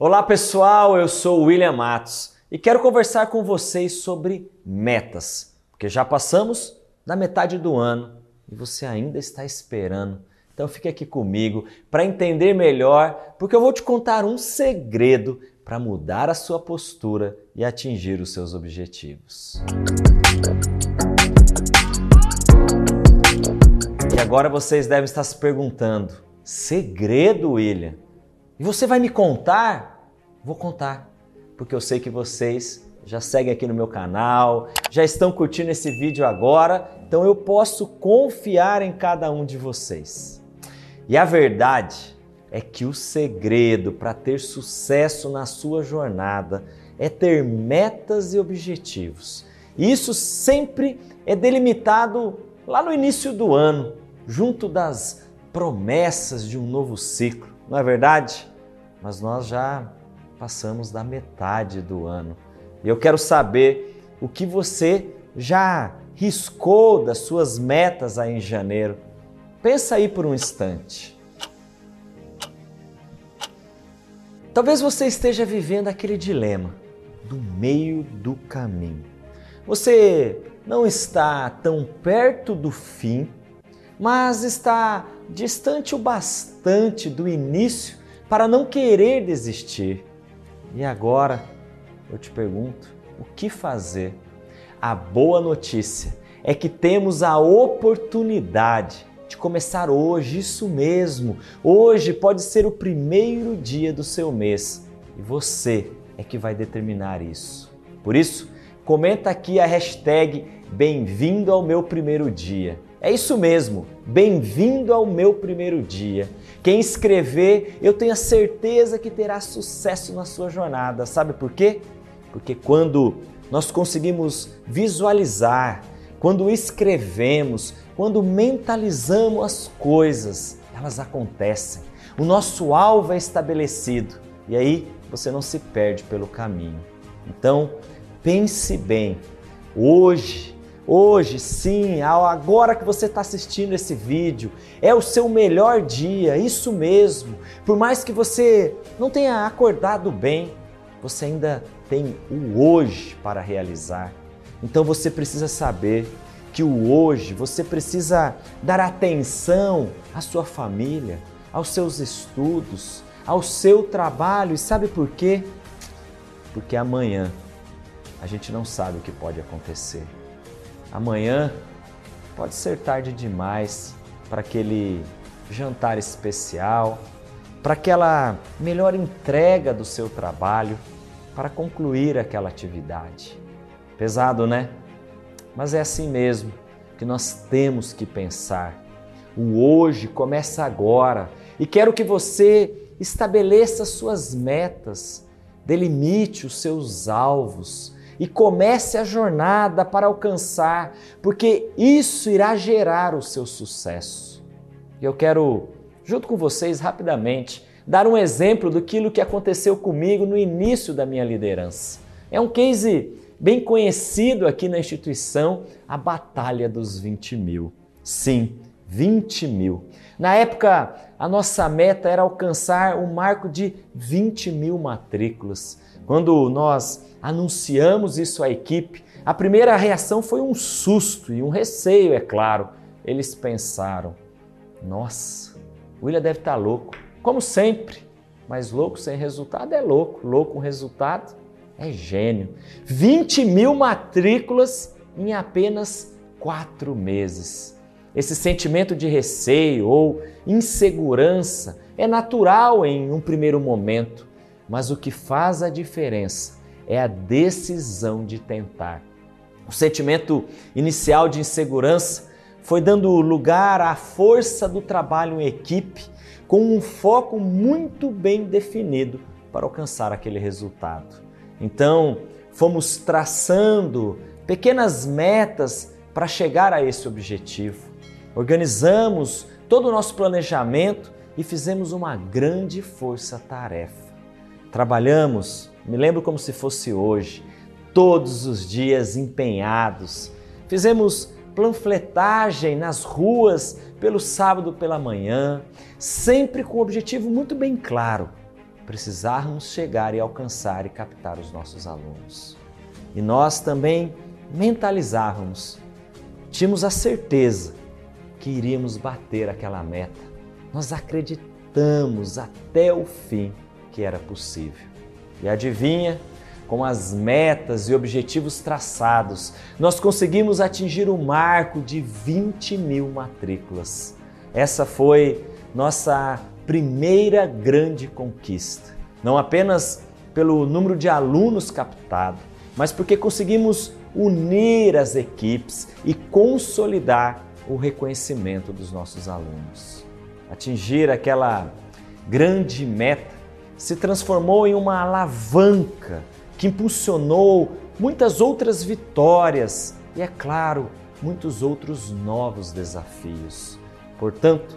Olá pessoal, eu sou William Matos e quero conversar com vocês sobre metas, porque já passamos da metade do ano e você ainda está esperando. Então fique aqui comigo para entender melhor, porque eu vou te contar um segredo para mudar a sua postura e atingir os seus objetivos. E agora vocês devem estar se perguntando: segredo, William? E você vai me contar? Vou contar, porque eu sei que vocês já seguem aqui no meu canal, já estão curtindo esse vídeo agora, então eu posso confiar em cada um de vocês. E a verdade é que o segredo para ter sucesso na sua jornada é ter metas e objetivos. E isso sempre é delimitado lá no início do ano, junto das promessas de um novo ciclo, não é verdade? Mas nós já passamos da metade do ano. E eu quero saber o que você já riscou das suas metas aí em janeiro. Pensa aí por um instante. Talvez você esteja vivendo aquele dilema do meio do caminho. Você não está tão perto do fim, mas está distante o bastante do início para não querer desistir. E agora eu te pergunto: o que fazer? A boa notícia é que temos a oportunidade de começar hoje, isso mesmo. Hoje pode ser o primeiro dia do seu mês e você é que vai determinar isso. Por isso, comenta aqui a hashtag Bem-vindo ao meu primeiro dia. É isso mesmo, bem-vindo ao meu primeiro dia. Quem escrever, eu tenho a certeza que terá sucesso na sua jornada. Sabe por quê? Porque quando nós conseguimos visualizar, quando escrevemos, quando mentalizamos as coisas, elas acontecem. O nosso alvo é estabelecido e aí você não se perde pelo caminho. Então, pense bem. Hoje Hoje, sim, agora que você está assistindo esse vídeo, é o seu melhor dia, isso mesmo. Por mais que você não tenha acordado bem, você ainda tem o hoje para realizar. Então você precisa saber que o hoje você precisa dar atenção à sua família, aos seus estudos, ao seu trabalho. E sabe por quê? Porque amanhã a gente não sabe o que pode acontecer. Amanhã pode ser tarde demais para aquele jantar especial, para aquela melhor entrega do seu trabalho, para concluir aquela atividade. Pesado, né? Mas é assim mesmo que nós temos que pensar. O hoje começa agora e quero que você estabeleça suas metas, delimite os seus alvos e comece a jornada para alcançar, porque isso irá gerar o seu sucesso. Eu quero, junto com vocês, rapidamente, dar um exemplo do que aconteceu comigo no início da minha liderança. É um case bem conhecido aqui na instituição, a Batalha dos 20 mil. Sim, 20 mil. Na época, a nossa meta era alcançar o um marco de 20 mil matrículas. Quando nós anunciamos isso à equipe, a primeira reação foi um susto e um receio, é claro. Eles pensaram: nossa, o William deve estar louco, como sempre. Mas louco sem resultado é louco, louco com resultado é gênio. 20 mil matrículas em apenas quatro meses. Esse sentimento de receio ou insegurança é natural em um primeiro momento, mas o que faz a diferença é a decisão de tentar. O sentimento inicial de insegurança foi dando lugar à força do trabalho em equipe, com um foco muito bem definido para alcançar aquele resultado. Então, fomos traçando pequenas metas para chegar a esse objetivo. Organizamos todo o nosso planejamento e fizemos uma grande força-tarefa. Trabalhamos me lembro como se fosse hoje, todos os dias empenhados. Fizemos panfletagem nas ruas pelo sábado pela manhã, sempre com um objetivo muito bem claro: precisarmos chegar e alcançar e captar os nossos alunos. E nós também mentalizávamos, tínhamos a certeza que iríamos bater aquela meta. Nós acreditamos até o fim que era possível. E adivinha? Com as metas e objetivos traçados, nós conseguimos atingir o marco de 20 mil matrículas. Essa foi nossa primeira grande conquista. Não apenas pelo número de alunos captado, mas porque conseguimos unir as equipes e consolidar o reconhecimento dos nossos alunos. Atingir aquela grande meta se transformou em uma alavanca que impulsionou muitas outras vitórias e, é claro, muitos outros novos desafios. Portanto,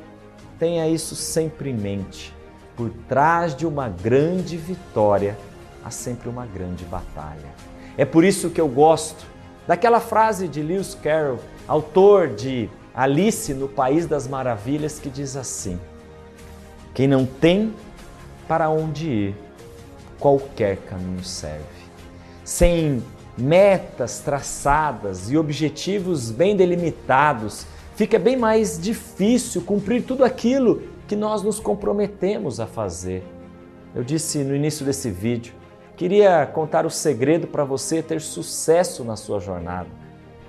tenha isso sempre em mente. Por trás de uma grande vitória há sempre uma grande batalha. É por isso que eu gosto daquela frase de Lewis Carroll, autor de Alice no País das Maravilhas, que diz assim: Quem não tem para onde ir, qualquer caminho serve. Sem metas traçadas e objetivos bem delimitados, fica bem mais difícil cumprir tudo aquilo que nós nos comprometemos a fazer. Eu disse no início desse vídeo, queria contar o segredo para você ter sucesso na sua jornada.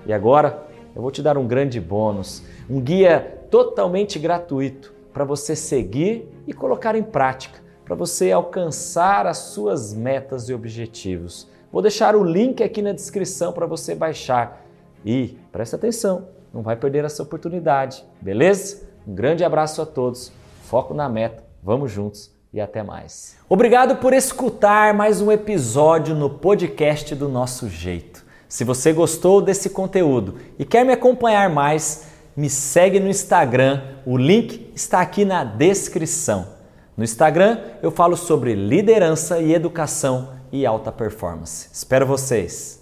E agora eu vou te dar um grande bônus, um guia totalmente gratuito para você seguir e colocar em prática para você alcançar as suas metas e objetivos. Vou deixar o link aqui na descrição para você baixar. E presta atenção, não vai perder essa oportunidade, beleza? Um grande abraço a todos, foco na meta, vamos juntos e até mais. Obrigado por escutar mais um episódio no podcast do Nosso Jeito. Se você gostou desse conteúdo e quer me acompanhar mais, me segue no Instagram, o link está aqui na descrição. No Instagram eu falo sobre liderança e educação e alta performance. Espero vocês!